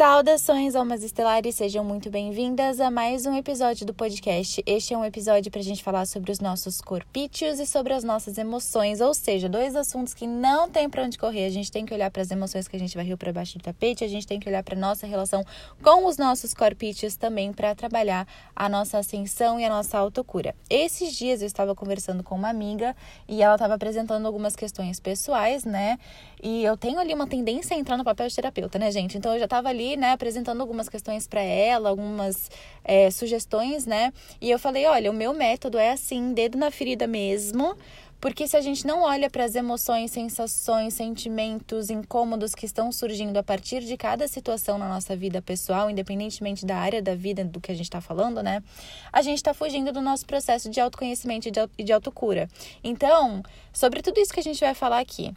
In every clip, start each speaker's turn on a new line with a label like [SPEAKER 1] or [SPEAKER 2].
[SPEAKER 1] Saudações, almas estelares, sejam muito bem-vindas a mais um episódio do podcast. Este é um episódio para a gente falar sobre os nossos corpítios e sobre as nossas emoções, ou seja, dois assuntos que não tem para onde correr. A gente tem que olhar para as emoções que a gente varreu para baixo do tapete, a gente tem que olhar para nossa relação com os nossos corpítios também para trabalhar a nossa ascensão e a nossa autocura. Esses dias eu estava conversando com uma amiga e ela estava apresentando algumas questões pessoais, né? E eu tenho ali uma tendência a entrar no papel de terapeuta, né, gente? Então eu já estava ali né, apresentando algumas questões para ela, algumas é, sugestões, né? E eu falei, olha, o meu método é assim, dedo na ferida mesmo. Porque se a gente não olha para as emoções, sensações, sentimentos, incômodos que estão surgindo a partir de cada situação na nossa vida pessoal, independentemente da área da vida do que a gente está falando, né? A gente está fugindo do nosso processo de autoconhecimento e de autocura. Então, sobre tudo isso que a gente vai falar aqui,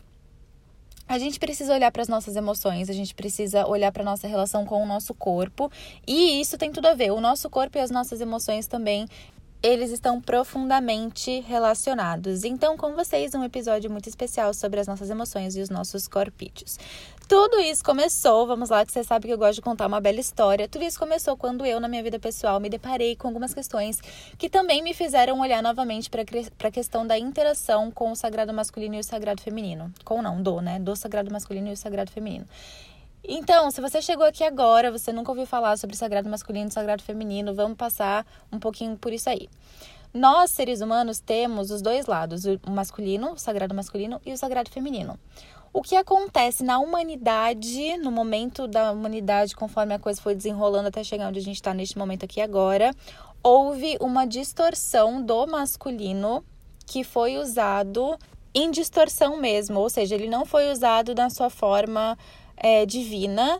[SPEAKER 1] a gente precisa olhar para as nossas emoções, a gente precisa olhar para a nossa relação com o nosso corpo, e isso tem tudo a ver. O nosso corpo e as nossas emoções também eles estão profundamente relacionados. Então, com vocês, um episódio muito especial sobre as nossas emoções e os nossos corpídeos. Tudo isso começou, vamos lá, que você sabe que eu gosto de contar uma bela história. Tudo isso começou quando eu, na minha vida pessoal, me deparei com algumas questões que também me fizeram olhar novamente para a questão da interação com o sagrado masculino e o sagrado feminino. Com não, do, né? Do sagrado masculino e o sagrado feminino. Então, se você chegou aqui agora, você nunca ouviu falar sobre sagrado masculino e sagrado feminino, vamos passar um pouquinho por isso aí. Nós, seres humanos, temos os dois lados, o masculino, o sagrado masculino e o sagrado feminino. O que acontece na humanidade, no momento da humanidade, conforme a coisa foi desenrolando até chegar onde a gente está neste momento aqui agora, houve uma distorção do masculino que foi usado em distorção mesmo, ou seja, ele não foi usado na sua forma é, divina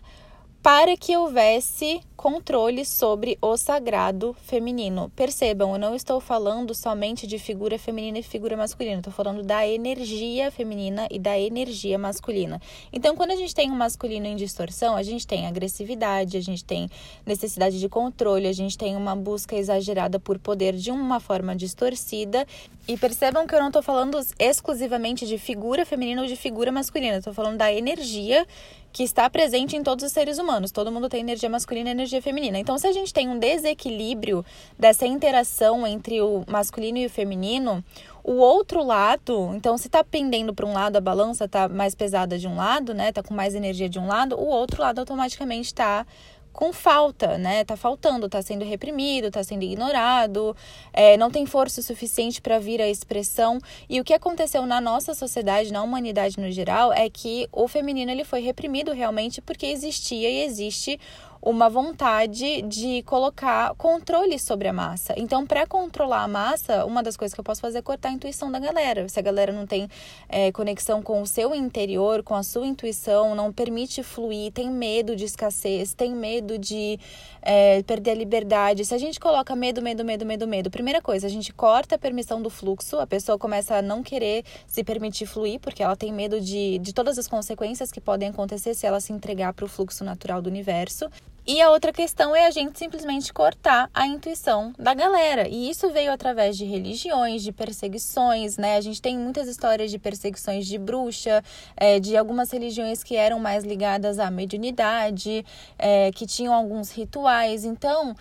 [SPEAKER 1] para que houvesse controle sobre o sagrado feminino. Percebam, eu não estou falando somente de figura feminina e figura masculina, estou falando da energia feminina e da energia masculina. Então, quando a gente tem um masculino em distorção, a gente tem agressividade, a gente tem necessidade de controle, a gente tem uma busca exagerada por poder de uma forma distorcida. E percebam que eu não estou falando exclusivamente de figura feminina ou de figura masculina, estou falando da energia que está presente em todos os seres humanos. Todo mundo tem energia masculina e energia feminina. Então, se a gente tem um desequilíbrio dessa interação entre o masculino e o feminino, o outro lado, então se está pendendo para um lado, a balança está mais pesada de um lado, né? Tá com mais energia de um lado, o outro lado automaticamente está com falta, né? Tá faltando, tá sendo reprimido, tá sendo ignorado, é, não tem força suficiente para vir à expressão. E o que aconteceu na nossa sociedade, na humanidade no geral, é que o feminino ele foi reprimido realmente porque existia e existe uma vontade de colocar controle sobre a massa. Então, para controlar a massa, uma das coisas que eu posso fazer é cortar a intuição da galera. Se a galera não tem é, conexão com o seu interior, com a sua intuição, não permite fluir, tem medo de escassez, tem medo de é, perder a liberdade. Se a gente coloca medo, medo, medo, medo, medo, primeira coisa, a gente corta a permissão do fluxo, a pessoa começa a não querer se permitir fluir, porque ela tem medo de, de todas as consequências que podem acontecer se ela se entregar para o fluxo natural do universo. E a outra questão é a gente simplesmente cortar a intuição da galera. E isso veio através de religiões, de perseguições, né? A gente tem muitas histórias de perseguições de bruxa, é, de algumas religiões que eram mais ligadas à mediunidade, é, que tinham alguns rituais. Então,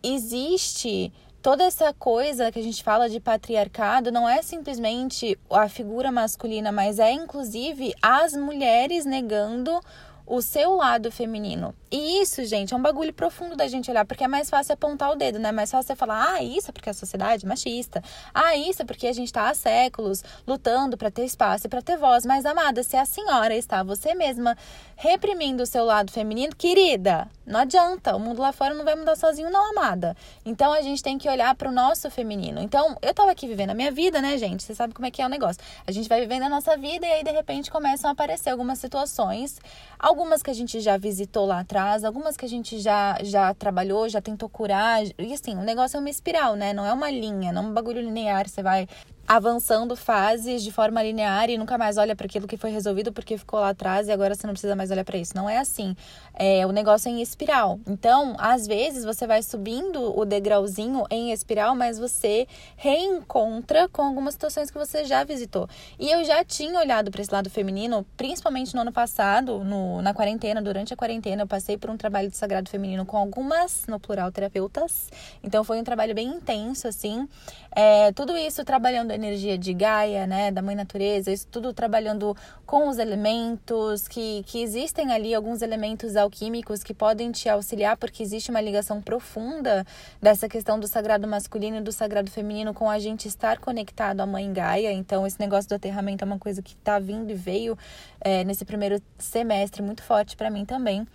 [SPEAKER 1] existe toda essa coisa que a gente fala de patriarcado não é simplesmente a figura masculina, mas é inclusive as mulheres negando o seu lado feminino. E isso, gente, é um bagulho profundo da gente olhar, porque é mais fácil apontar o dedo, né? É mais fácil você falar, ah, isso é porque a sociedade é machista. Ah, isso é porque a gente tá há séculos lutando para ter espaço e para ter voz. Mas, amada, se a senhora está você mesma reprimindo o seu lado feminino, querida, não adianta. O mundo lá fora não vai mudar sozinho, não, amada. Então a gente tem que olhar para o nosso feminino. Então, eu tava aqui vivendo a minha vida, né, gente? Você sabe como é que é o negócio. A gente vai vivendo a nossa vida e aí, de repente, começam a aparecer algumas situações, algumas que a gente já visitou lá atrás atrás, algumas que a gente já, já trabalhou, já tentou curar. E assim, o negócio é uma espiral, né? Não é uma linha, não é um bagulho linear, você vai avançando fases de forma linear e nunca mais olha para aquilo que foi resolvido porque ficou lá atrás e agora você não precisa mais olhar para isso. Não é assim. É, o negócio é em espiral. Então, às vezes você vai subindo o degrauzinho em espiral, mas você reencontra com algumas situações que você já visitou. E eu já tinha olhado para esse lado feminino, principalmente no ano passado, no, na quarentena, durante a quarentena, eu passei por um trabalho de sagrado feminino com algumas, no plural, terapeutas. Então foi um trabalho bem intenso, assim. É, tudo isso trabalhando energia de Gaia, né, da mãe natureza, isso tudo trabalhando com os elementos, que, que existem ali alguns elementos alquímicos que podem te auxiliar, porque existe uma ligação profunda dessa questão do sagrado masculino e do sagrado feminino com a gente estar conectado à mãe Gaia. Então, esse negócio do aterramento é uma coisa que está vindo e veio é, nesse primeiro semestre muito forte para mim também.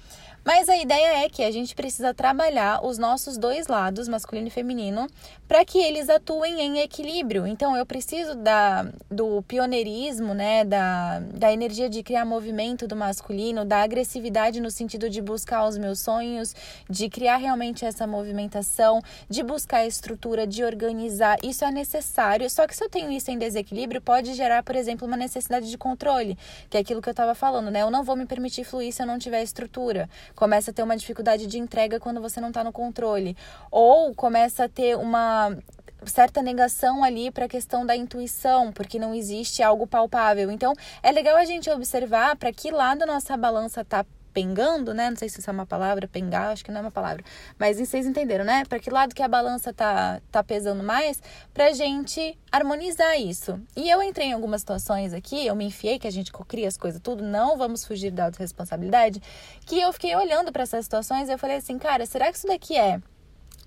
[SPEAKER 1] Mas a ideia é que a gente precisa trabalhar os nossos dois lados, masculino e feminino, para que eles atuem em equilíbrio. Então, eu preciso da, do pioneirismo, né, da, da energia de criar movimento do masculino, da agressividade no sentido de buscar os meus sonhos, de criar realmente essa movimentação, de buscar a estrutura, de organizar. Isso é necessário. Só que se eu tenho isso em desequilíbrio, pode gerar, por exemplo, uma necessidade de controle, que é aquilo que eu estava falando, né? Eu não vou me permitir fluir se eu não tiver estrutura começa a ter uma dificuldade de entrega quando você não está no controle, ou começa a ter uma certa negação ali para a questão da intuição, porque não existe algo palpável. Então, é legal a gente observar para que lado nossa balança está pengando, né? Não sei se isso é uma palavra, pengar, acho que não é uma palavra. Mas vocês entenderam, né? Para que lado que a balança tá, tá pesando mais, pra gente harmonizar isso. E eu entrei em algumas situações aqui, eu me enfiei que a gente cocria as coisas tudo, não vamos fugir da responsabilidade, que eu fiquei olhando para essas situações e eu falei assim, cara, será que isso daqui é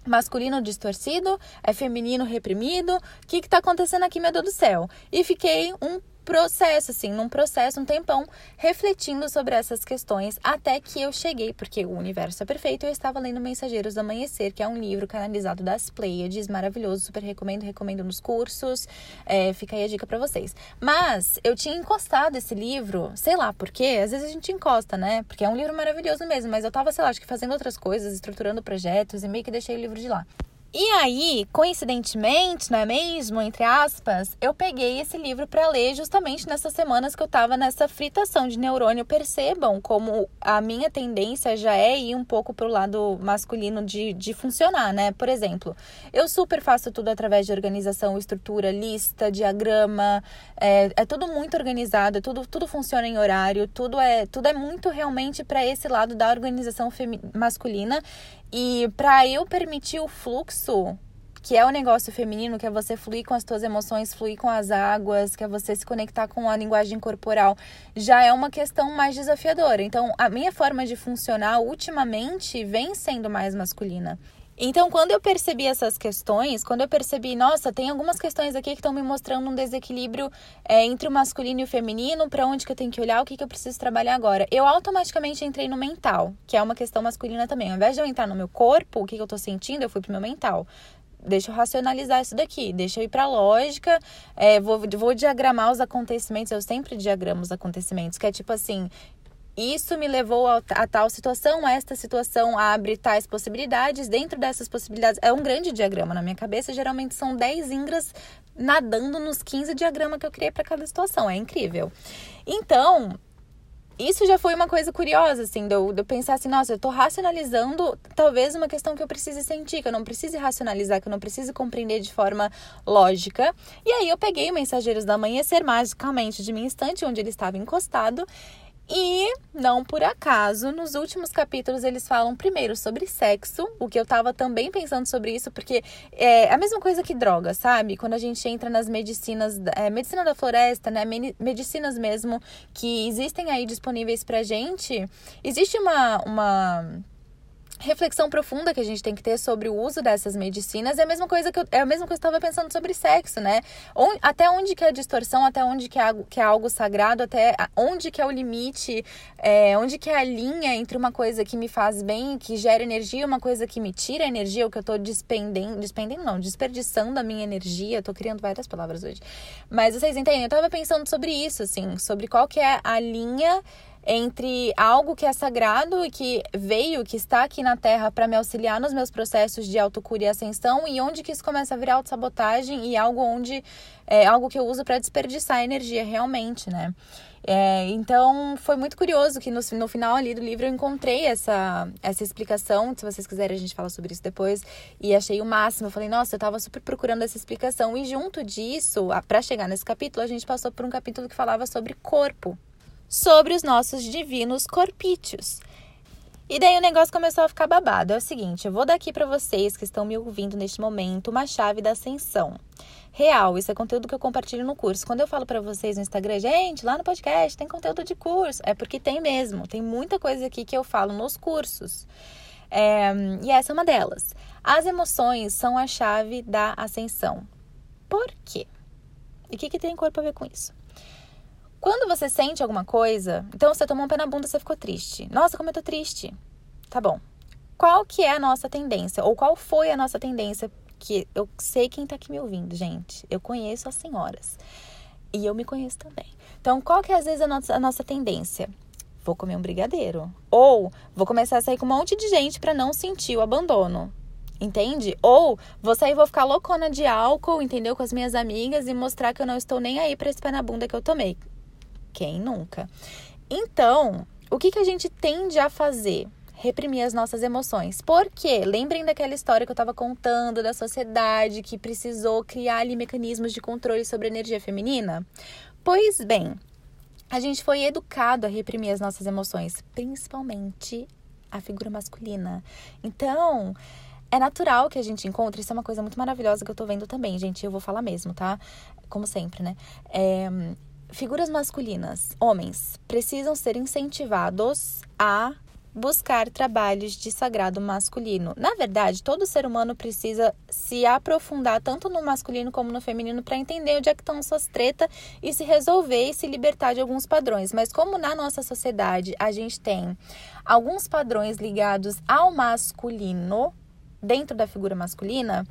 [SPEAKER 1] masculino distorcido, é feminino reprimido. O que está acontecendo aqui, meu Deus do céu? E fiquei um processo, assim, num processo, um tempão, refletindo sobre essas questões, até que eu cheguei, porque o universo é perfeito, eu estava lendo Mensageiros do Amanhecer, que é um livro canalizado das Pleiades, maravilhoso, super recomendo, recomendo nos cursos, é, fica aí a dica para vocês. Mas eu tinha encostado esse livro, sei lá por quê, às vezes a gente encosta, né? Porque é um livro maravilhoso mesmo, mas eu tava, sei lá, acho que fazendo outras coisas, estruturando projetos e meio que deixei o livro de lá. E aí, coincidentemente, não é mesmo, entre aspas, eu peguei esse livro para ler justamente nessas semanas que eu tava nessa fritação de neurônio. Percebam como a minha tendência já é ir um pouco pro lado masculino de, de funcionar, né? Por exemplo, eu super faço tudo através de organização, estrutura, lista, diagrama, é, é tudo muito organizado, tudo, tudo funciona em horário, tudo é, tudo é muito realmente para esse lado da organização masculina. E para eu permitir o fluxo, que é o negócio feminino, que é você fluir com as suas emoções, fluir com as águas, que é você se conectar com a linguagem corporal, já é uma questão mais desafiadora. Então, a minha forma de funcionar ultimamente vem sendo mais masculina. Então, quando eu percebi essas questões, quando eu percebi, nossa, tem algumas questões aqui que estão me mostrando um desequilíbrio é, entre o masculino e o feminino, para onde que eu tenho que olhar, o que, que eu preciso trabalhar agora. Eu automaticamente entrei no mental, que é uma questão masculina também. Ao invés de eu entrar no meu corpo, o que, que eu estou sentindo, eu fui pro meu mental deixa eu racionalizar isso daqui, deixa eu ir para lógica, é, vou, vou diagramar os acontecimentos, eu sempre diagramo os acontecimentos, que é tipo assim, isso me levou a, a, tal situação, esta situação abre tais possibilidades. Dentro dessas possibilidades, é um grande diagrama na minha cabeça. Geralmente são 10 ingras nadando nos 15 diagramas que eu criei para cada situação. É incrível. Então, isso já foi uma coisa curiosa, assim, de eu, de eu, pensar assim, nossa, eu tô racionalizando talvez uma questão que eu precise sentir, que eu não precise racionalizar, que eu não precise compreender de forma lógica. E aí eu peguei o Mensageiros da Amanhecer magicamente de minha instante, onde ele estava encostado, e não por acaso, nos últimos capítulos eles falam primeiro sobre sexo, o que eu tava também pensando sobre isso, porque é a mesma coisa que droga, sabe? Quando a gente entra nas medicinas, é, medicina da floresta, né? Medicinas mesmo que existem aí disponíveis pra gente, existe uma. uma reflexão profunda que a gente tem que ter sobre o uso dessas medicinas é a mesma coisa que eu, é a mesma coisa que eu estava pensando sobre sexo, né? Onde, até onde que é a distorção, até onde que é, que é algo sagrado, até onde que é o limite, é, onde que é a linha entre uma coisa que me faz bem, que gera energia, uma coisa que me tira energia, o que eu estou despendendo, despendendo não, desperdiçando a minha energia, estou criando várias palavras hoje. Mas vocês entendem? Eu estava pensando sobre isso, assim, sobre qual que é a linha entre algo que é sagrado e que veio, que está aqui na Terra para me auxiliar nos meus processos de autocura e ascensão e onde que isso começa a virar autossabotagem e algo onde é algo que eu uso para desperdiçar energia realmente, né? É, então foi muito curioso que no, no final ali do livro eu encontrei essa, essa explicação. Se vocês quiserem, a gente fala sobre isso depois. E achei o máximo. Eu falei, nossa, eu tava super procurando essa explicação. E junto disso, para chegar nesse capítulo, a gente passou por um capítulo que falava sobre corpo, sobre os nossos divinos corpíteos. E daí o negócio começou a ficar babado. É o seguinte, eu vou dar aqui para vocês que estão me ouvindo neste momento uma chave da ascensão. Real, isso é conteúdo que eu compartilho no curso. Quando eu falo para vocês no Instagram, gente, lá no podcast tem conteúdo de curso, é porque tem mesmo. Tem muita coisa aqui que eu falo nos cursos. É, e essa é uma delas. As emoções são a chave da ascensão. Por quê? E o que, que tem corpo a ver com isso? Quando você sente alguma coisa, então você tomou um pé na bunda, você ficou triste. Nossa, como eu tô triste. Tá bom. Qual que é a nossa tendência? Ou qual foi a nossa tendência? Que eu sei quem tá aqui me ouvindo, gente. Eu conheço as senhoras. E eu me conheço também. Então, qual que é às vezes a nossa, a nossa tendência? Vou comer um brigadeiro. Ou vou começar a sair com um monte de gente para não sentir o abandono. Entende? Ou vou sair e vou ficar loucona de álcool, entendeu? Com as minhas amigas e mostrar que eu não estou nem aí pra esse pé na bunda que eu tomei. Quem nunca? Então, o que, que a gente tende a fazer? Reprimir as nossas emoções. Por quê? Lembrem daquela história que eu estava contando da sociedade que precisou criar ali mecanismos de controle sobre a energia feminina? Pois bem, a gente foi educado a reprimir as nossas emoções, principalmente a figura masculina. Então, é natural que a gente encontre, isso é uma coisa muito maravilhosa que eu tô vendo também, gente. Eu vou falar mesmo, tá? Como sempre, né? É, figuras masculinas, homens, precisam ser incentivados a buscar trabalhos de sagrado masculino. Na verdade, todo ser humano precisa se aprofundar tanto no masculino como no feminino para entender onde é que estão suas tretas e se resolver e se libertar de alguns padrões. Mas como na nossa sociedade a gente tem alguns padrões ligados ao masculino dentro da figura masculina,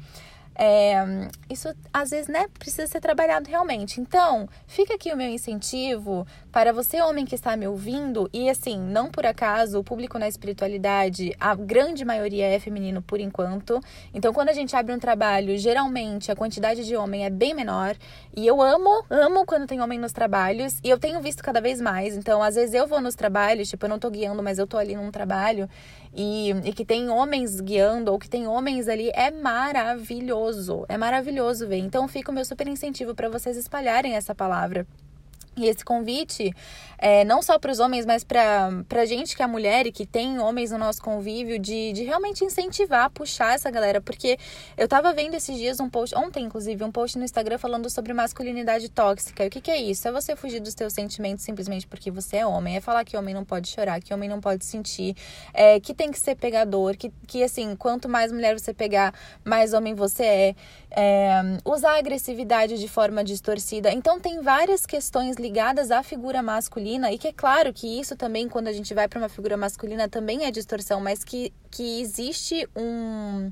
[SPEAKER 1] é, isso às vezes né, precisa ser trabalhado realmente. Então, fica aqui o meu incentivo para você, homem que está me ouvindo, e assim, não por acaso, o público na espiritualidade, a grande maioria é feminino por enquanto. Então, quando a gente abre um trabalho, geralmente a quantidade de homem é bem menor. E eu amo, amo quando tem homem nos trabalhos, e eu tenho visto cada vez mais. Então, às vezes eu vou nos trabalhos, tipo, eu não tô guiando, mas eu tô ali num trabalho, e, e que tem homens guiando, ou que tem homens ali, é maravilhoso. É maravilhoso ver. Então, fica o meu super incentivo para vocês espalharem essa palavra. E esse convite, é, não só para os homens, mas para a gente que é mulher e que tem homens no nosso convívio, de, de realmente incentivar, puxar essa galera. Porque eu tava vendo esses dias um post, ontem inclusive, um post no Instagram falando sobre masculinidade tóxica. E o que, que é isso? É você fugir dos teus sentimentos simplesmente porque você é homem. É falar que homem não pode chorar, que homem não pode sentir, é, que tem que ser pegador, que, que assim, quanto mais mulher você pegar, mais homem você é. É usar a agressividade de forma distorcida. Então tem várias questões ligadas à figura masculina e que é claro que isso também quando a gente vai para uma figura masculina também é distorção, mas que que existe um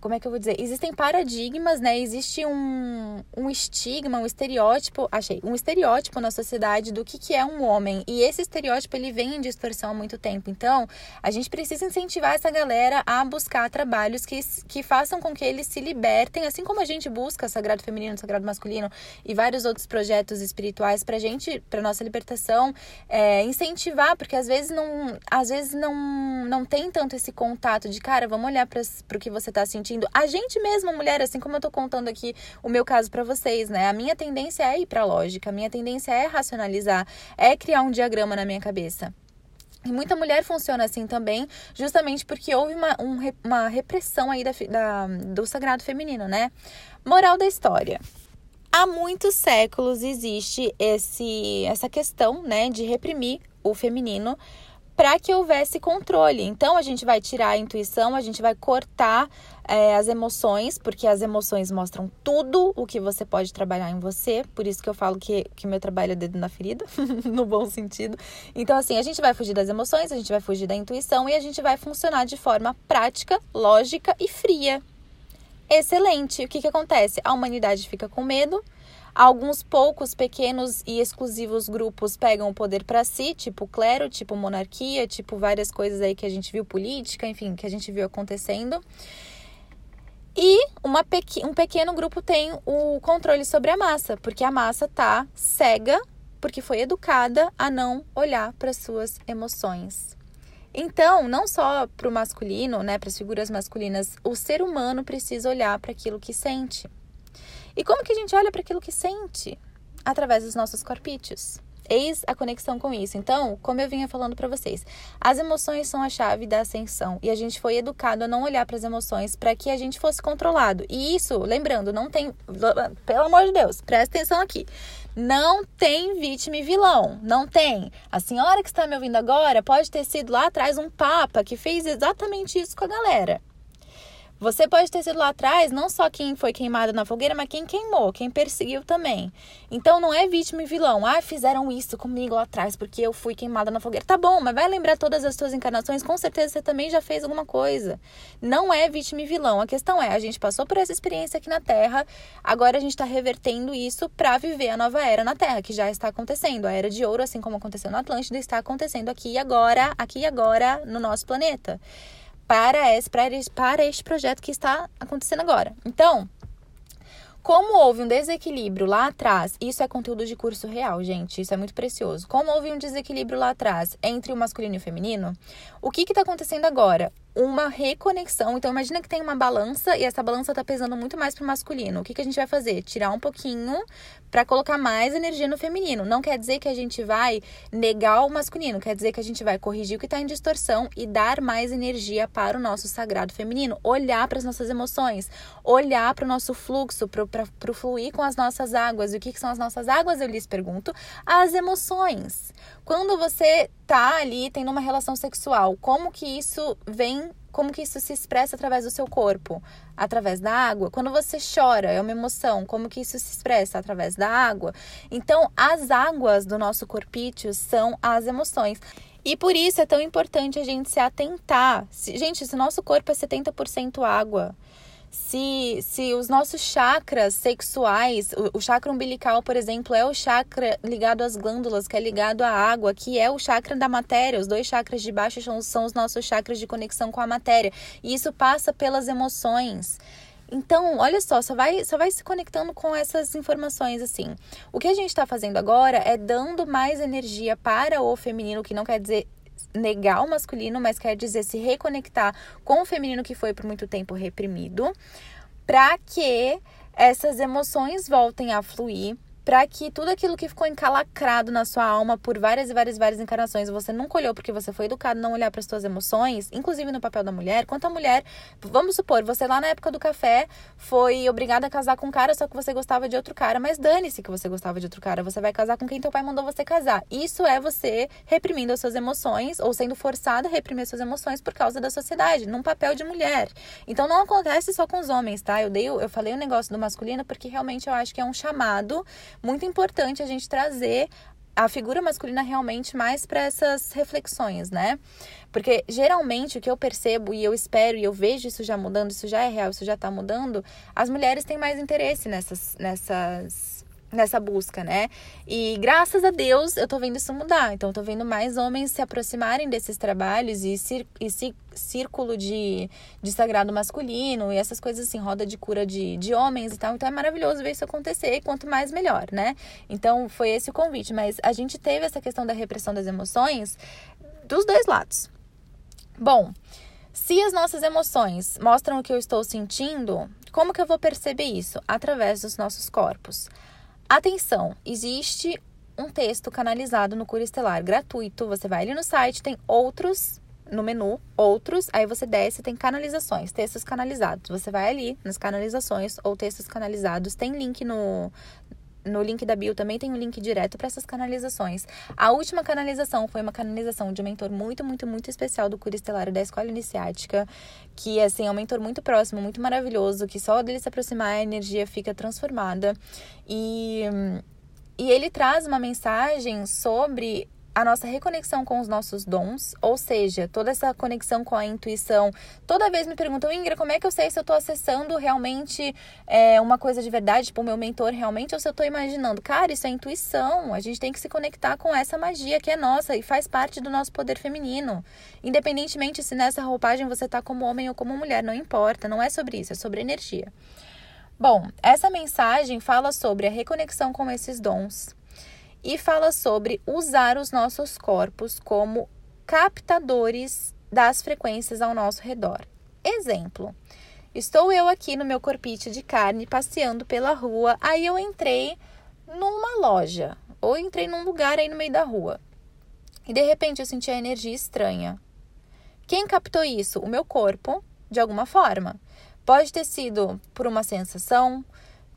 [SPEAKER 1] como é que eu vou dizer? Existem paradigmas, né? Existe um, um estigma, um estereótipo, achei, um estereótipo na sociedade do que, que é um homem. E esse estereótipo, ele vem em distorção há muito tempo. Então, a gente precisa incentivar essa galera a buscar trabalhos que, que façam com que eles se libertem, assim como a gente busca Sagrado Feminino, Sagrado Masculino e vários outros projetos espirituais pra gente, pra nossa libertação, é, incentivar, porque às vezes não, às vezes não, não tem tanto esse contato de, cara, vamos olhar para o que você tá sentindo sentindo. A gente mesma, mulher, assim como eu tô contando aqui o meu caso para vocês, né? A minha tendência é ir pra lógica, a minha tendência é racionalizar, é criar um diagrama na minha cabeça. E muita mulher funciona assim também, justamente porque houve uma, um, uma repressão aí da, da, do sagrado feminino, né? Moral da história. Há muitos séculos existe esse, essa questão, né, de reprimir o feminino para que houvesse controle. Então a gente vai tirar a intuição, a gente vai cortar é, as emoções, porque as emoções mostram tudo o que você pode trabalhar em você. Por isso que eu falo que, que meu trabalho é dedo na ferida, no bom sentido. Então, assim, a gente vai fugir das emoções, a gente vai fugir da intuição e a gente vai funcionar de forma prática, lógica e fria. Excelente. O que, que acontece? A humanidade fica com medo, Alguns poucos pequenos e exclusivos grupos pegam o poder para si, tipo clero, tipo monarquia, tipo várias coisas aí que a gente viu política, enfim, que a gente viu acontecendo. E uma um pequeno grupo tem o controle sobre a massa, porque a massa tá cega, porque foi educada a não olhar para suas emoções. Então, não só para o masculino, né, para as figuras masculinas, o ser humano precisa olhar para aquilo que sente. E como que a gente olha para aquilo que sente? Através dos nossos corpítios. Eis a conexão com isso. Então, como eu vinha falando para vocês, as emoções são a chave da ascensão e a gente foi educado a não olhar para as emoções para que a gente fosse controlado. E isso, lembrando, não tem, pelo amor de Deus, presta atenção aqui. Não tem vítima e vilão, não tem. A senhora que está me ouvindo agora pode ter sido lá atrás um papa que fez exatamente isso com a galera. Você pode ter sido lá atrás não só quem foi queimado na fogueira, mas quem queimou, quem perseguiu também. Então não é vítima e vilão. Ah, fizeram isso comigo lá atrás porque eu fui queimada na fogueira. Tá bom, mas vai lembrar todas as suas encarnações, com certeza você também já fez alguma coisa. Não é vítima e vilão. A questão é, a gente passou por essa experiência aqui na Terra, agora a gente está revertendo isso para viver a nova era na Terra, que já está acontecendo. A era de ouro, assim como aconteceu na Atlântida, está acontecendo aqui e agora, aqui e agora no nosso planeta para esse, para, esse, para este projeto que está acontecendo agora. Então, como houve um desequilíbrio lá atrás, isso é conteúdo de curso real, gente, isso é muito precioso. Como houve um desequilíbrio lá atrás entre o masculino e o feminino, o que está acontecendo agora? uma reconexão. Então, imagina que tem uma balança e essa balança tá pesando muito mais pro masculino. O que, que a gente vai fazer? Tirar um pouquinho para colocar mais energia no feminino. Não quer dizer que a gente vai negar o masculino, quer dizer que a gente vai corrigir o que tá em distorção e dar mais energia para o nosso sagrado feminino. Olhar para as nossas emoções, olhar para o nosso fluxo, para o fluir com as nossas águas. E o que, que são as nossas águas? Eu lhes pergunto. As emoções. Quando você tá ali tendo uma relação sexual, como que isso vem, como que isso se expressa através do seu corpo? Através da água. Quando você chora, é uma emoção, como que isso se expressa através da água? Então, as águas do nosso corpício são as emoções. E por isso é tão importante a gente se atentar. Gente, se nosso corpo é 70% água, se, se os nossos chakras sexuais, o, o, chakra umbilical, por exemplo, é o chakra ligado às glândulas, que é ligado à água, que é o chakra da matéria. Os dois chakras de baixo são, são os nossos chakras de conexão com a matéria. E isso passa pelas emoções. Então, olha só, só vai, só vai se conectando com essas informações assim. O que a gente está fazendo agora é dando mais energia para o feminino, que não quer dizer negar o masculino, mas quer dizer se reconectar com o feminino que foi por muito tempo reprimido, para que essas emoções voltem a fluir para que tudo aquilo que ficou encalacrado na sua alma por várias e várias e várias encarnações, você nunca olhou porque você foi educado não olhar para as suas emoções, inclusive no papel da mulher. Quanto a mulher, vamos supor, você lá na época do café foi obrigada a casar com um cara só que você gostava de outro cara, mas dane-se que você gostava de outro cara, você vai casar com quem teu pai mandou você casar. Isso é você reprimindo as suas emoções ou sendo forçada a reprimir as suas emoções por causa da sociedade, num papel de mulher. Então não acontece só com os homens, tá? Eu dei, eu falei o negócio do masculino porque realmente eu acho que é um chamado muito importante a gente trazer a figura masculina realmente mais para essas reflexões, né? Porque geralmente o que eu percebo e eu espero e eu vejo isso já mudando, isso já é real, isso já tá mudando, as mulheres têm mais interesse nessas nessas nessa busca, né? E graças a Deus eu tô vendo isso mudar. Então, eu tô vendo mais homens se aproximarem desses trabalhos e, cir e círculo de, de sagrado masculino e essas coisas assim, roda de cura de, de homens e tal. Então, é maravilhoso ver isso acontecer e quanto mais melhor, né? Então, foi esse o convite. Mas a gente teve essa questão da repressão das emoções dos dois lados. Bom, se as nossas emoções mostram o que eu estou sentindo, como que eu vou perceber isso? Através dos nossos corpos. Atenção, existe um texto canalizado no Cura Estelar gratuito. Você vai ali no site, tem outros no menu, outros, aí você desce, tem canalizações, textos canalizados. Você vai ali nas canalizações ou textos canalizados, tem link no no link da bio também tem um link direto para essas canalizações. A última canalização foi uma canalização de um mentor muito, muito, muito especial do Cura Estelar da Escola Iniciática, que assim é um mentor muito próximo, muito maravilhoso, que só dele se aproximar a energia fica transformada. E, e ele traz uma mensagem sobre a nossa reconexão com os nossos dons, ou seja, toda essa conexão com a intuição. Toda vez me perguntam, Ingra, como é que eu sei se eu estou acessando realmente é, uma coisa de verdade, tipo o meu mentor realmente, ou se eu estou imaginando? Cara, isso é intuição. A gente tem que se conectar com essa magia que é nossa e faz parte do nosso poder feminino. Independentemente se nessa roupagem você está como homem ou como mulher, não importa. Não é sobre isso, é sobre energia. Bom, essa mensagem fala sobre a reconexão com esses dons e fala sobre usar os nossos corpos como captadores das frequências ao nosso redor. Exemplo: estou eu aqui no meu corpite de carne passeando pela rua, aí eu entrei numa loja ou entrei num lugar aí no meio da rua e de repente eu senti a energia estranha. Quem captou isso? O meu corpo, de alguma forma. Pode ter sido por uma sensação,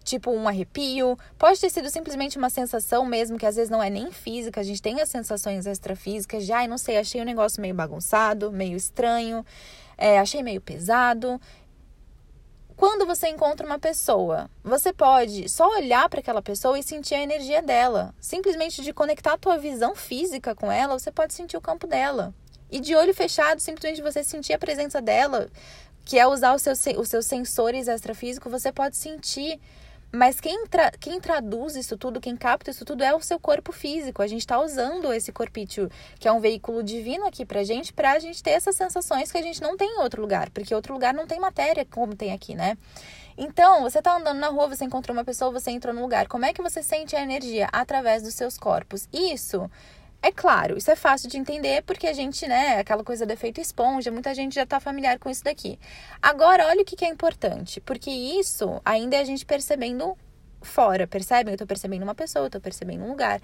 [SPEAKER 1] tipo um arrepio, pode ter sido simplesmente uma sensação mesmo, que às vezes não é nem física, a gente tem as sensações extrafísicas de, ai, não sei, achei o negócio meio bagunçado, meio estranho, é, achei meio pesado. Quando você encontra uma pessoa, você pode só olhar para aquela pessoa e sentir a energia dela. Simplesmente de conectar a tua visão física com ela, você pode sentir o campo dela. E de olho fechado, simplesmente você sentir a presença dela, que é usar os seus, os seus sensores extrafísicos, você pode sentir. Mas quem, tra quem traduz isso tudo, quem capta isso tudo é o seu corpo físico. A gente está usando esse corpício, que é um veículo divino aqui pra gente, pra gente ter essas sensações que a gente não tem em outro lugar. Porque outro lugar não tem matéria como tem aqui, né? Então, você tá andando na rua, você encontrou uma pessoa, você entrou no lugar. Como é que você sente a energia? Através dos seus corpos. Isso é claro, isso é fácil de entender porque a gente, né, aquela coisa do efeito esponja, muita gente já está familiar com isso daqui. Agora, olha o que, que é importante, porque isso ainda é a gente percebendo fora, percebe? Eu estou percebendo uma pessoa, eu estou percebendo um lugar.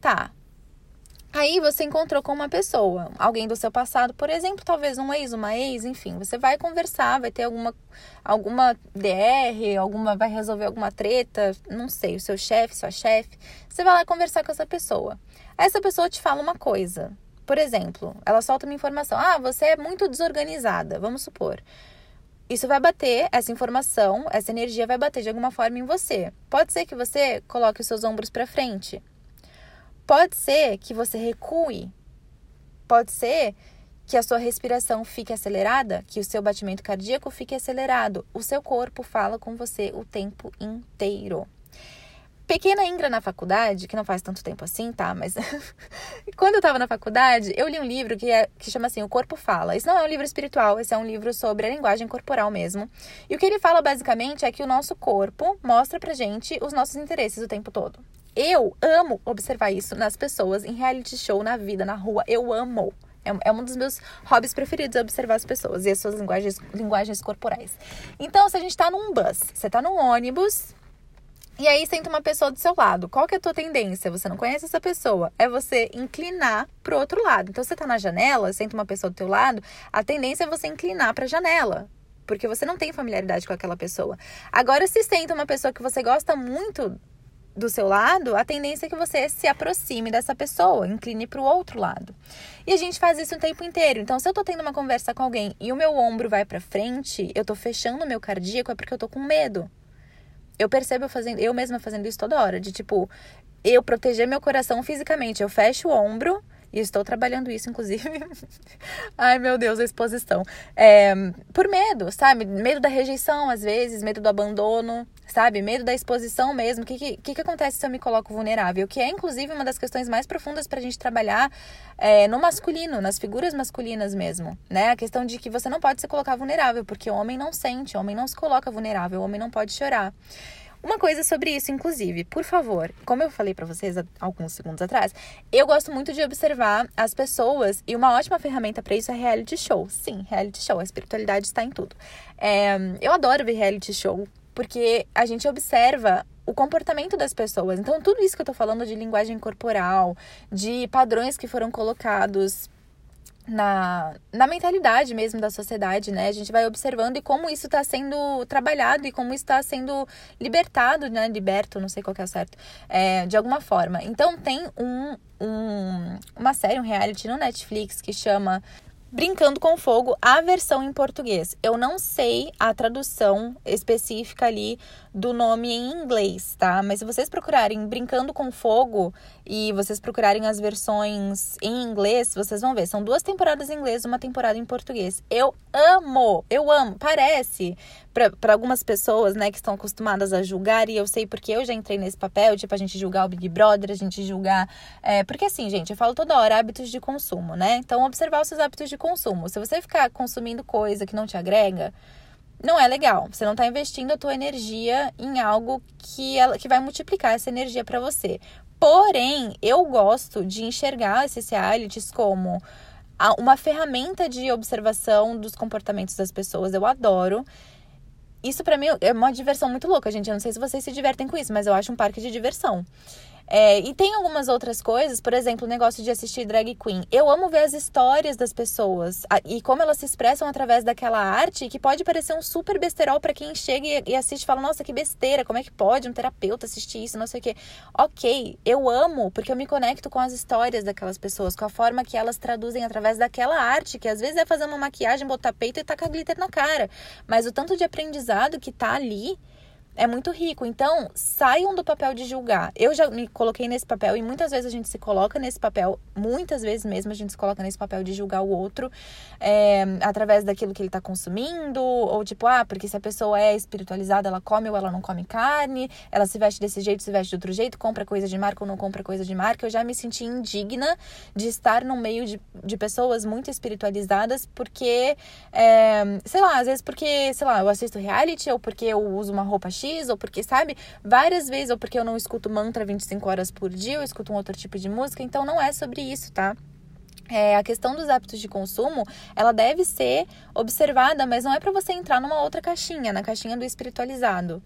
[SPEAKER 1] Tá. Aí você encontrou com uma pessoa, alguém do seu passado, por exemplo, talvez um ex, uma ex, enfim, você vai conversar, vai ter alguma alguma DR, alguma vai resolver alguma treta, não sei, o seu chefe, sua chefe, você vai lá conversar com essa pessoa. Essa pessoa te fala uma coisa. Por exemplo, ela solta uma informação. Ah, você é muito desorganizada, vamos supor. Isso vai bater, essa informação, essa energia vai bater de alguma forma em você. Pode ser que você coloque os seus ombros para frente. Pode ser que você recue. Pode ser que a sua respiração fique acelerada, que o seu batimento cardíaco fique acelerado. O seu corpo fala com você o tempo inteiro pequena Ingra na faculdade, que não faz tanto tempo assim, tá? Mas quando eu tava na faculdade, eu li um livro que, é, que chama assim O Corpo Fala. Isso não é um livro espiritual, esse é um livro sobre a linguagem corporal mesmo. E o que ele fala basicamente é que o nosso corpo mostra pra gente os nossos interesses o tempo todo. Eu amo observar isso nas pessoas, em reality show, na vida, na rua. Eu amo. É, é um dos meus hobbies preferidos, observar as pessoas e as suas linguagens, linguagens corporais. Então, se a gente tá num bus, você tá num ônibus, e aí senta uma pessoa do seu lado. Qual que é a tua tendência? Você não conhece essa pessoa. É você inclinar pro outro lado. Então você tá na janela, senta uma pessoa do teu lado, a tendência é você inclinar para a janela, porque você não tem familiaridade com aquela pessoa. Agora se senta uma pessoa que você gosta muito do seu lado, a tendência é que você se aproxime dessa pessoa, incline para o outro lado. E a gente faz isso o tempo inteiro. Então, se eu tô tendo uma conversa com alguém e o meu ombro vai para frente, eu tô fechando o meu cardíaco, é porque eu tô com medo. Eu percebo fazendo, eu mesma fazendo isso toda hora, de tipo, eu proteger meu coração fisicamente. Eu fecho o ombro e estou trabalhando isso, inclusive. Ai, meu Deus, a exposição. É, por medo, sabe? Medo da rejeição, às vezes, medo do abandono, sabe? Medo da exposição mesmo. O que, que, que acontece se eu me coloco vulnerável? Que é, inclusive, uma das questões mais profundas para a gente trabalhar é, no masculino, nas figuras masculinas mesmo, né? A questão de que você não pode se colocar vulnerável, porque o homem não sente, o homem não se coloca vulnerável, o homem não pode chorar. Uma coisa sobre isso, inclusive, por favor, como eu falei para vocês há alguns segundos atrás, eu gosto muito de observar as pessoas e uma ótima ferramenta para isso é reality show. Sim, reality show, a espiritualidade está em tudo. É, eu adoro ver reality show porque a gente observa o comportamento das pessoas. Então, tudo isso que eu tô falando de linguagem corporal, de padrões que foram colocados na, na mentalidade mesmo da sociedade, né? A gente vai observando e como isso está sendo trabalhado e como está sendo libertado, né? Liberto, não sei qual que é o certo, é, de alguma forma. Então tem um, um, uma série, um reality no Netflix que chama Brincando com Fogo, a versão em português. Eu não sei a tradução específica ali do nome em inglês, tá? Mas se vocês procurarem Brincando com Fogo e vocês procurarem as versões em inglês, vocês vão ver. São duas temporadas em inglês, uma temporada em português. Eu amo, eu amo. Parece para algumas pessoas, né, que estão acostumadas a julgar, e eu sei porque eu já entrei nesse papel, tipo, a gente julgar o Big Brother, a gente julgar. É, porque assim, gente, eu falo toda hora hábitos de consumo, né? Então, observar os seus hábitos de consumo. Se você ficar consumindo coisa que não te agrega, não é legal. Você não está investindo a tua energia em algo que, ela, que vai multiplicar essa energia para você. Porém, eu gosto de enxergar esses realities como uma ferramenta de observação dos comportamentos das pessoas. Eu adoro. Isso para mim é uma diversão muito louca, gente. Eu não sei se vocês se divertem com isso, mas eu acho um parque de diversão. É, e tem algumas outras coisas, por exemplo, o negócio de assistir drag queen. Eu amo ver as histórias das pessoas a, e como elas se expressam através daquela arte, que pode parecer um super besterol para quem chega e, e, assiste e fala: Nossa, que besteira, como é que pode um terapeuta assistir isso? Não sei o quê. Ok, eu amo, porque eu me conecto com as histórias daquelas pessoas, com a forma que elas traduzem através daquela arte, que às vezes é fazer uma maquiagem, botar peito e tacar glitter na cara. Mas o tanto de aprendizado que tá ali é muito rico. Então, saiam do papel de julgar. Eu já me coloquei nesse papel e muitas vezes a gente se coloca nesse papel, muitas vezes mesmo a gente se coloca nesse papel de julgar o outro é, através daquilo que ele está consumindo, ou tipo, ah, porque se a pessoa é espiritualizada, ela come ou ela não come carne, ela se veste desse jeito, se veste de outro jeito, compra coisa de marca ou não compra coisa de marca. Eu já me senti indigna de estar no meio de, de pessoas muito espiritualizadas, porque, é, sei lá, às vezes porque, sei lá, eu assisto reality ou porque eu uso uma roupa Ou porque, sabe, várias vezes, ou porque eu não escuto mantra 25 horas por dia, eu escuto um outro tipo de música, então não é sobre isso, tá? É, a questão dos hábitos de consumo, ela deve ser observada, mas não é para você entrar numa outra caixinha, na caixinha do espiritualizado.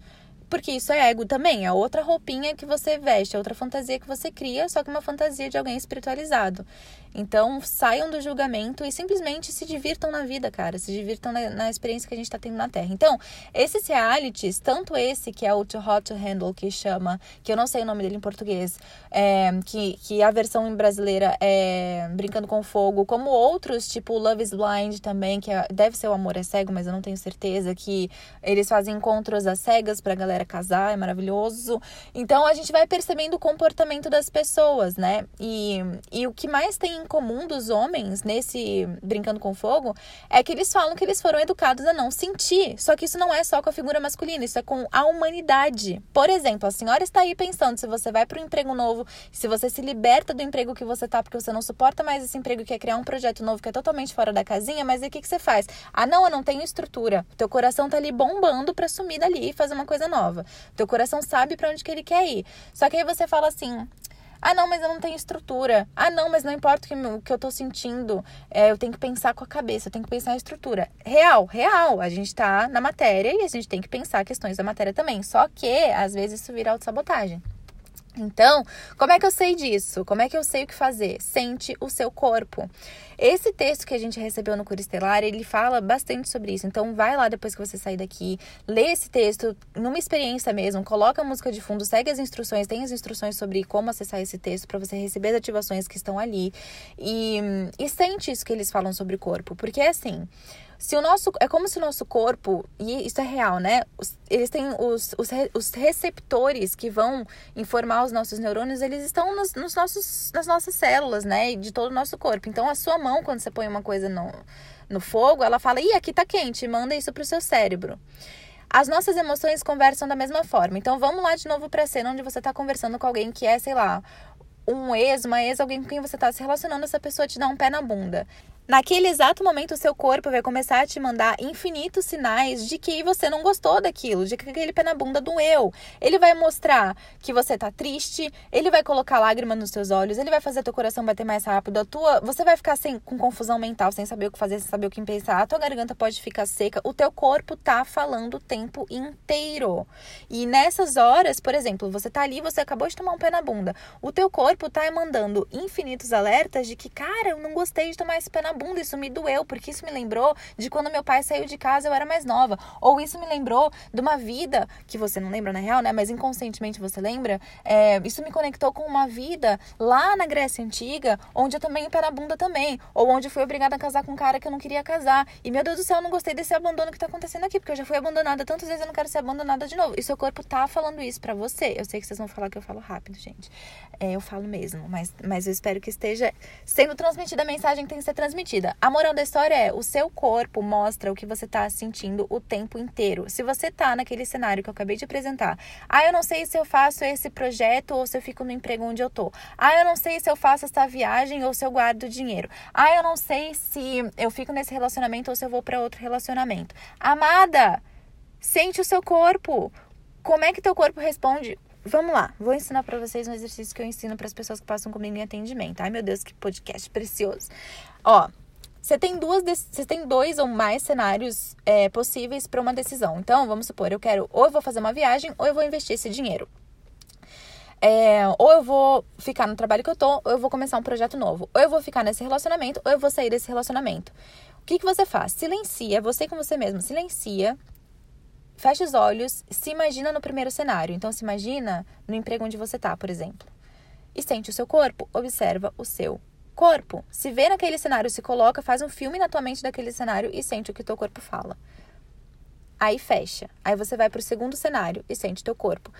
[SPEAKER 1] Porque isso é ego também, é outra roupinha que você veste, é outra fantasia que você cria, só que uma fantasia de alguém espiritualizado. Então, saiam do julgamento e simplesmente se divirtam na vida, cara. Se divirtam na, na experiência que a gente tá tendo na Terra. Então, esses realities, tanto esse que é o Too Hot to Handle, que chama, que eu não sei o nome dele em português, é, que, que a versão em brasileira é Brincando com Fogo, como outros, tipo Love is Blind também, que é, deve ser o Amor é Cego, mas eu não tenho certeza, que eles fazem encontros às cegas pra galera casar, é maravilhoso. Então, a gente vai percebendo o comportamento das pessoas, né? E, e o que mais tem em comum dos homens nesse Brincando com Fogo é que eles falam que eles foram educados a não sentir. Só que isso não é só com a figura masculina, isso é com a humanidade. Por exemplo, a senhora está aí pensando se você vai para um emprego novo, se você se liberta do emprego que você tá porque você não suporta mais esse emprego que é criar um projeto novo que é totalmente fora da casinha, mas aí o que, que você faz? Ah, não, eu não tenho estrutura. Teu coração tá ali bombando para sumir dali e fazer uma coisa nova. O teu coração sabe para onde que ele quer ir. Só que aí você fala assim: ah, não, mas eu não tenho estrutura. Ah, não, mas não importa o que, o que eu tô sentindo. É, eu tenho que pensar com a cabeça, eu tenho que pensar na estrutura. Real, real. A gente tá na matéria e a gente tem que pensar questões da matéria também. Só que, às vezes, isso vira autossabotagem. Então, como é que eu sei disso? Como é que eu sei o que fazer? Sente o seu corpo. Esse texto que a gente recebeu no Cura Estelar, ele fala bastante sobre isso. Então, vai lá depois que você sair daqui, lê esse texto numa experiência mesmo, coloca a música de fundo, segue as instruções, tem as instruções sobre como acessar esse texto para você receber as ativações que estão ali. E, e sente isso que eles falam sobre o corpo, porque é assim. Se o nosso. É como se o nosso corpo, e isso é real, né? Eles têm os, os, os, receptores que vão informar os nossos neurônios, eles estão nos, nos, nossos, nas nossas células, né? De todo o nosso corpo. Então, a sua mão, quando você põe uma coisa no, no fogo, ela fala: ih, aqui tá quente, manda isso pro seu cérebro. As nossas emoções conversam da mesma forma. Então, vamos lá de novo para a cena onde você está conversando com alguém que é, sei lá, um ex, uma ex, alguém com quem você está se relacionando, essa pessoa te dá um pé na bunda. Naquele exato momento, o seu corpo vai começar a te mandar infinitos sinais de que você não gostou daquilo, de que aquele pé na bunda doeu. Ele vai mostrar que você tá triste, ele vai colocar lágrima nos seus olhos, ele vai fazer teu coração bater mais rápido, a tua, você vai ficar sem, com confusão mental, sem saber o que fazer, sem saber o que pensar, a tua garganta pode ficar seca, o teu corpo tá falando o tempo inteiro. E nessas horas, por exemplo, você tá ali, você acabou de tomar um pé na bunda, o teu corpo tá mandando infinitos alertas de que, cara, eu não gostei de tomar esse pé na bunda, isso me doeu, porque isso me lembrou de quando meu pai saiu de casa eu era mais nova. Ou isso me lembrou de uma vida, que você não lembra na real, né? Mas inconscientemente você lembra. É, isso me conectou com uma vida lá na Grécia Antiga, onde eu o pé na bunda também. Ou onde eu fui obrigada a casar com um cara que eu não queria casar. E meu Deus do céu, eu não gostei desse abandono que tá acontecendo aqui, porque eu já fui abandonada tantas vezes, eu não quero ser abandonada de novo. E seu corpo tá falando isso para você. Eu sei que vocês vão falar que eu falo rápido, gente. É, eu falo mesmo, mas, mas eu espero que esteja sendo transmitida a mensagem que tem que ser transmitida. A moral da história é: o seu corpo mostra o que você tá sentindo o tempo inteiro. Se você tá naquele cenário que eu acabei de apresentar, ah, eu não sei se eu faço esse projeto ou se eu fico no emprego onde eu tô. Ah, eu não sei se eu faço essa viagem ou se eu guardo dinheiro. Ah, eu não sei se eu fico nesse relacionamento ou se eu vou para outro relacionamento. Amada, sente o seu corpo. Como é que teu corpo responde? Vamos lá, vou ensinar para vocês um exercício que eu ensino para as pessoas que passam comigo em atendimento. Ai, meu Deus, que podcast precioso. Ó, você tem duas, você tem dois ou mais cenários é, possíveis para uma decisão. Então, vamos supor, eu quero ou eu vou fazer uma viagem ou eu vou investir esse dinheiro. É, ou eu vou ficar no trabalho que eu tô, ou eu vou começar um projeto novo. Ou eu vou ficar nesse relacionamento, ou eu vou sair desse relacionamento. O que, que você faz? Silencia, você com você mesmo, silencia Fecha os olhos, se imagina no primeiro cenário. Então, se imagina no emprego onde você está, por exemplo. E sente o seu corpo, observa o seu corpo. Se vê naquele cenário, se coloca, faz um filme na tua mente daquele cenário e sente o que teu corpo fala. Aí fecha. Aí você vai para o segundo cenário e sente teu corpo.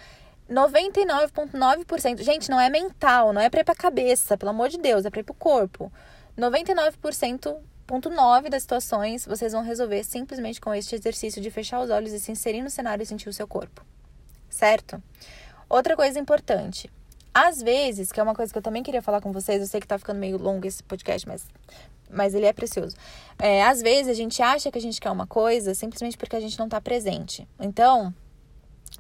[SPEAKER 1] 99,9%. Gente, não é mental, não é para ir para cabeça, pelo amor de Deus, é para ir para o corpo. 99% Ponto 9 das situações vocês vão resolver simplesmente com este exercício de fechar os olhos e se inserir no cenário e sentir o seu corpo. Certo? Outra coisa importante. Às vezes, que é uma coisa que eu também queria falar com vocês, eu sei que tá ficando meio longo esse podcast, mas, mas ele é precioso. É, às vezes a gente acha que a gente quer uma coisa simplesmente porque a gente não tá presente. Então,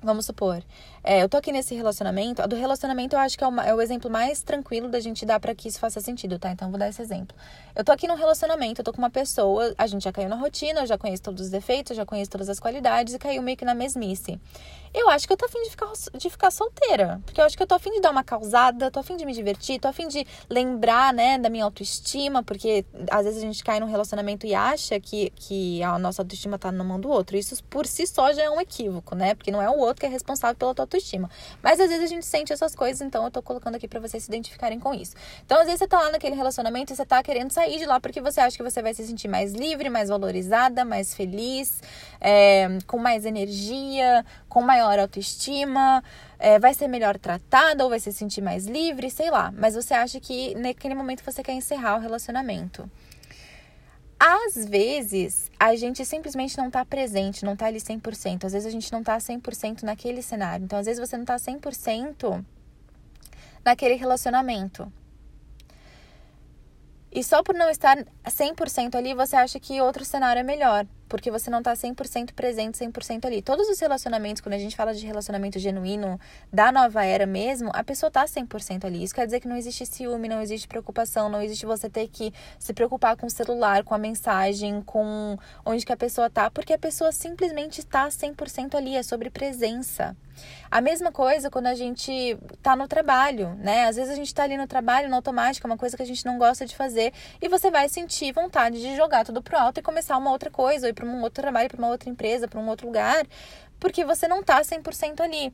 [SPEAKER 1] vamos supor, é, eu tô aqui nesse relacionamento. A do relacionamento eu acho que é, uma, é o exemplo mais tranquilo da gente dar para que isso faça sentido, tá? Então vou dar esse exemplo. Eu tô aqui num relacionamento, eu tô com uma pessoa, a gente já caiu na rotina, eu já conheço todos os defeitos, já conheço todas as qualidades e caiu meio que na mesmice. Eu acho que eu tô afim de ficar, de ficar solteira. Porque eu acho que eu tô afim de dar uma causada, tô afim de me divertir, tô afim de lembrar, né, da minha autoestima, porque às vezes a gente cai num relacionamento e acha que, que a nossa autoestima tá na mão do outro. Isso por si só já é um equívoco, né? Porque não é o outro que é responsável pela tua autoestima autoestima. Mas às vezes a gente sente essas coisas, então eu tô colocando aqui para vocês se identificarem com isso. Então, às vezes você tá lá naquele relacionamento e você tá querendo sair de lá porque você acha que você vai se sentir mais livre, mais valorizada, mais feliz, é, com mais energia, com maior autoestima, é, vai ser melhor tratada ou vai se sentir mais livre, sei lá. Mas você acha que naquele momento você quer encerrar o relacionamento. Às vezes, a gente simplesmente não tá presente, não tá ali 100%. Às vezes a gente não tá 100% naquele cenário. Então, às vezes você não tá 100% naquele relacionamento. E só por não estar 100% ali, você acha que outro cenário é melhor porque você não tá 100% presente, 100% ali. Todos os relacionamentos, quando a gente fala de relacionamento genuíno da nova era mesmo, a pessoa tá 100% ali. Isso quer dizer que não existe ciúme, não existe preocupação, não existe você ter que se preocupar com o celular, com a mensagem, com onde que a pessoa tá, porque a pessoa simplesmente está 100% ali, é sobre presença. A mesma coisa quando a gente tá no trabalho, né? Às vezes a gente tá ali no trabalho, no automático, é uma coisa que a gente não gosta de fazer, e você vai sentir vontade de jogar tudo pro alto e começar uma outra coisa, para um outro trabalho, para uma outra empresa, para um outro lugar, porque você não tá 100% ali.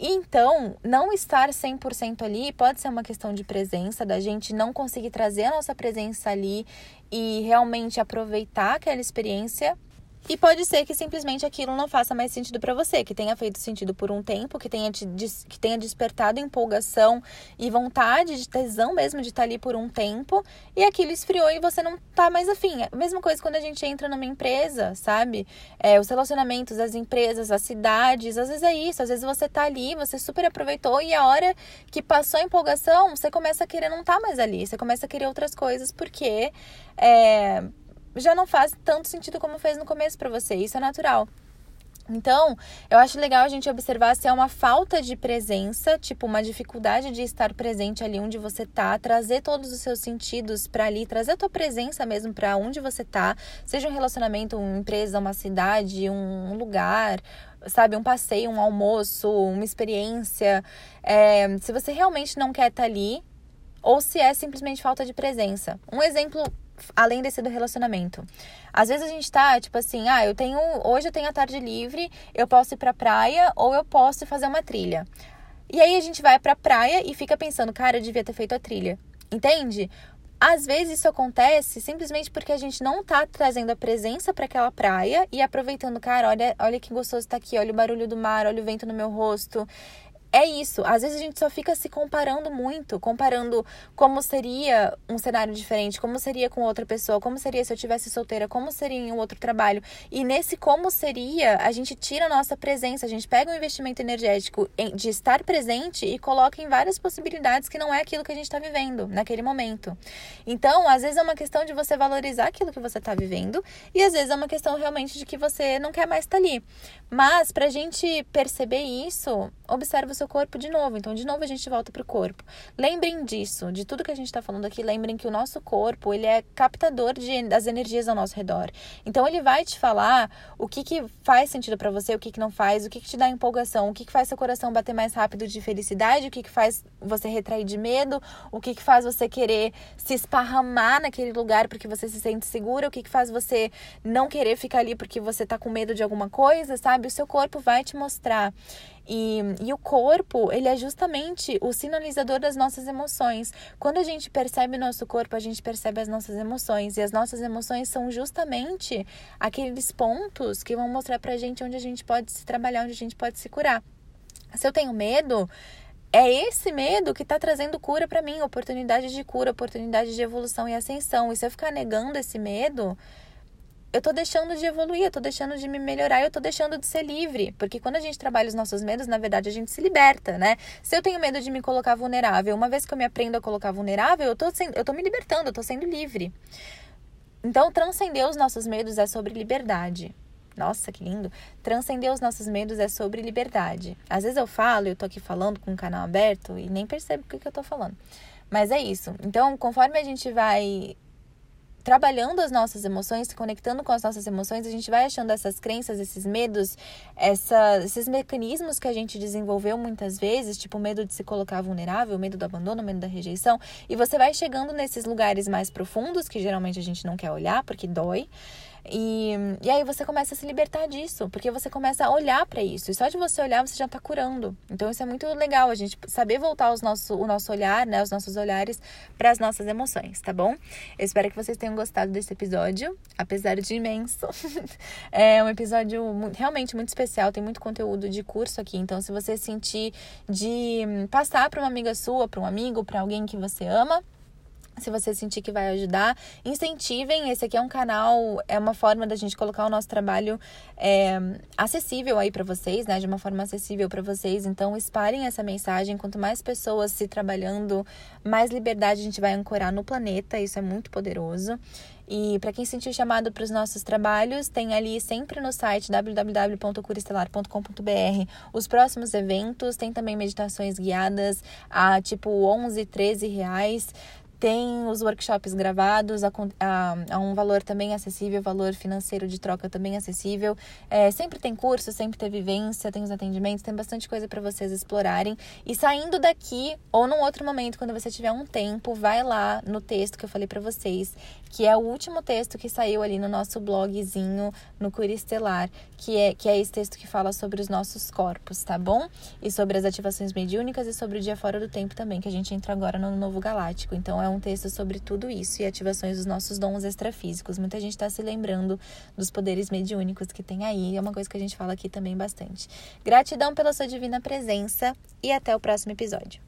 [SPEAKER 1] Então, não estar 100% ali pode ser uma questão de presença, da gente não conseguir trazer a nossa presença ali e realmente aproveitar aquela experiência e pode ser que simplesmente aquilo não faça mais sentido para você, que tenha feito sentido por um tempo, que tenha, te, que tenha despertado empolgação e vontade de tesão mesmo de estar tá ali por um tempo, e aquilo esfriou e você não tá mais afim. A mesma coisa quando a gente entra numa empresa, sabe? É, os relacionamentos, as empresas, as cidades, às vezes é isso, às vezes você tá ali, você super aproveitou e a hora que passou a empolgação, você começa a querer não estar tá mais ali, você começa a querer outras coisas, porque. É, já não faz tanto sentido como fez no começo para você. Isso é natural. Então, eu acho legal a gente observar se é uma falta de presença, tipo uma dificuldade de estar presente ali onde você tá, trazer todos os seus sentidos para ali, trazer a tua presença mesmo para onde você tá, seja um relacionamento, uma empresa, uma cidade, um lugar, sabe, um passeio, um almoço, uma experiência. É, se você realmente não quer estar tá ali, ou se é simplesmente falta de presença. Um exemplo além desse do relacionamento. Às vezes a gente tá, tipo assim, ah, eu tenho, hoje eu tenho a tarde livre, eu posso ir pra praia ou eu posso fazer uma trilha. E aí a gente vai pra praia e fica pensando, cara, eu devia ter feito a trilha. Entende? Às vezes isso acontece simplesmente porque a gente não tá trazendo a presença para aquela praia e aproveitando, cara, olha, olha que gostoso tá aqui, olha o barulho do mar, olha o vento no meu rosto é isso. Às vezes a gente só fica se comparando muito, comparando como seria um cenário diferente, como seria com outra pessoa, como seria se eu tivesse solteira, como seria em um outro trabalho. E nesse como seria, a gente tira a nossa presença, a gente pega um investimento energético de estar presente e coloca em várias possibilidades que não é aquilo que a gente está vivendo naquele momento. Então, às vezes é uma questão de você valorizar aquilo que você está vivendo e às vezes é uma questão realmente de que você não quer mais estar tá ali. Mas para a gente perceber isso, observa o seu corpo de novo. Então, de novo, a gente volta para o corpo. Lembrem disso, de tudo que a gente está falando aqui. Lembrem que o nosso corpo ele é captador de, das energias ao nosso redor. Então, ele vai te falar o que, que faz sentido para você, o que, que não faz, o que, que te dá empolgação, o que, que faz seu coração bater mais rápido de felicidade, o que, que faz você retrair de medo, o que, que faz você querer se esparramar naquele lugar porque você se sente segura, o que, que faz você não querer ficar ali porque você tá com medo de alguma coisa, sabe? O seu corpo vai te mostrar. E, e o corpo, ele é justamente o sinalizador das nossas emoções. Quando a gente percebe o nosso corpo, a gente percebe as nossas emoções. E as nossas emoções são justamente aqueles pontos que vão mostrar pra gente onde a gente pode se trabalhar, onde a gente pode se curar. Se eu tenho medo, é esse medo que está trazendo cura para mim, oportunidade de cura, oportunidade de evolução e ascensão. E se eu ficar negando esse medo, eu tô deixando de evoluir, eu tô deixando de me melhorar, eu tô deixando de ser livre. Porque quando a gente trabalha os nossos medos, na verdade, a gente se liberta, né? Se eu tenho medo de me colocar vulnerável, uma vez que eu me aprendo a colocar vulnerável, eu tô, sendo, eu tô me libertando, eu tô sendo livre. Então, transcender os nossos medos é sobre liberdade. Nossa, que lindo! Transcender os nossos medos é sobre liberdade. Às vezes eu falo, eu tô aqui falando com o canal aberto e nem percebo o que, que eu tô falando. Mas é isso. Então, conforme a gente vai trabalhando as nossas emoções, se conectando com as nossas emoções, a gente vai achando essas crenças, esses medos, essa, esses mecanismos que a gente desenvolveu muitas vezes, tipo medo de se colocar vulnerável, medo do abandono, medo da rejeição, e você vai chegando nesses lugares mais profundos que geralmente a gente não quer olhar porque dói. E, e aí você começa a se libertar disso, porque você começa a olhar para isso. E só de você olhar, você já está curando. Então isso é muito legal, a gente saber voltar os nosso, o nosso olhar, né? Os nossos olhares para as nossas emoções, tá bom? Eu espero que vocês tenham gostado desse episódio, apesar de imenso. é um episódio realmente muito especial, tem muito conteúdo de curso aqui. Então, se você sentir de passar para uma amiga sua, para um amigo, para alguém que você ama, se você sentir que vai ajudar, incentivem. Esse aqui é um canal, é uma forma da gente colocar o nosso trabalho é, acessível aí para vocês, né? De uma forma acessível para vocês. Então, espalhem essa mensagem. Quanto mais pessoas se trabalhando, mais liberdade a gente vai ancorar no planeta. Isso é muito poderoso. E para quem sentiu chamado para os nossos trabalhos, tem ali sempre no site www.curistelar.com.br os próximos eventos. Tem também meditações guiadas a tipo 11, 13 reais. Tem os workshops gravados a, a, a, um valor também acessível, valor financeiro de troca também acessível. É, sempre tem curso, sempre tem vivência, tem os atendimentos, tem bastante coisa para vocês explorarem. E saindo daqui, ou num outro momento, quando você tiver um tempo, vai lá no texto que eu falei para vocês, que é o último texto que saiu ali no nosso blogzinho no Cura Estelar, que é, que é esse texto que fala sobre os nossos corpos, tá bom? E sobre as ativações mediúnicas e sobre o dia fora do tempo também, que a gente entra agora no Novo Galáctico. Então, é é um texto sobre tudo isso e ativações dos nossos dons extrafísicos. Muita gente está se lembrando dos poderes mediúnicos que tem aí, é uma coisa que a gente fala aqui também bastante. Gratidão pela sua divina presença e até o próximo episódio.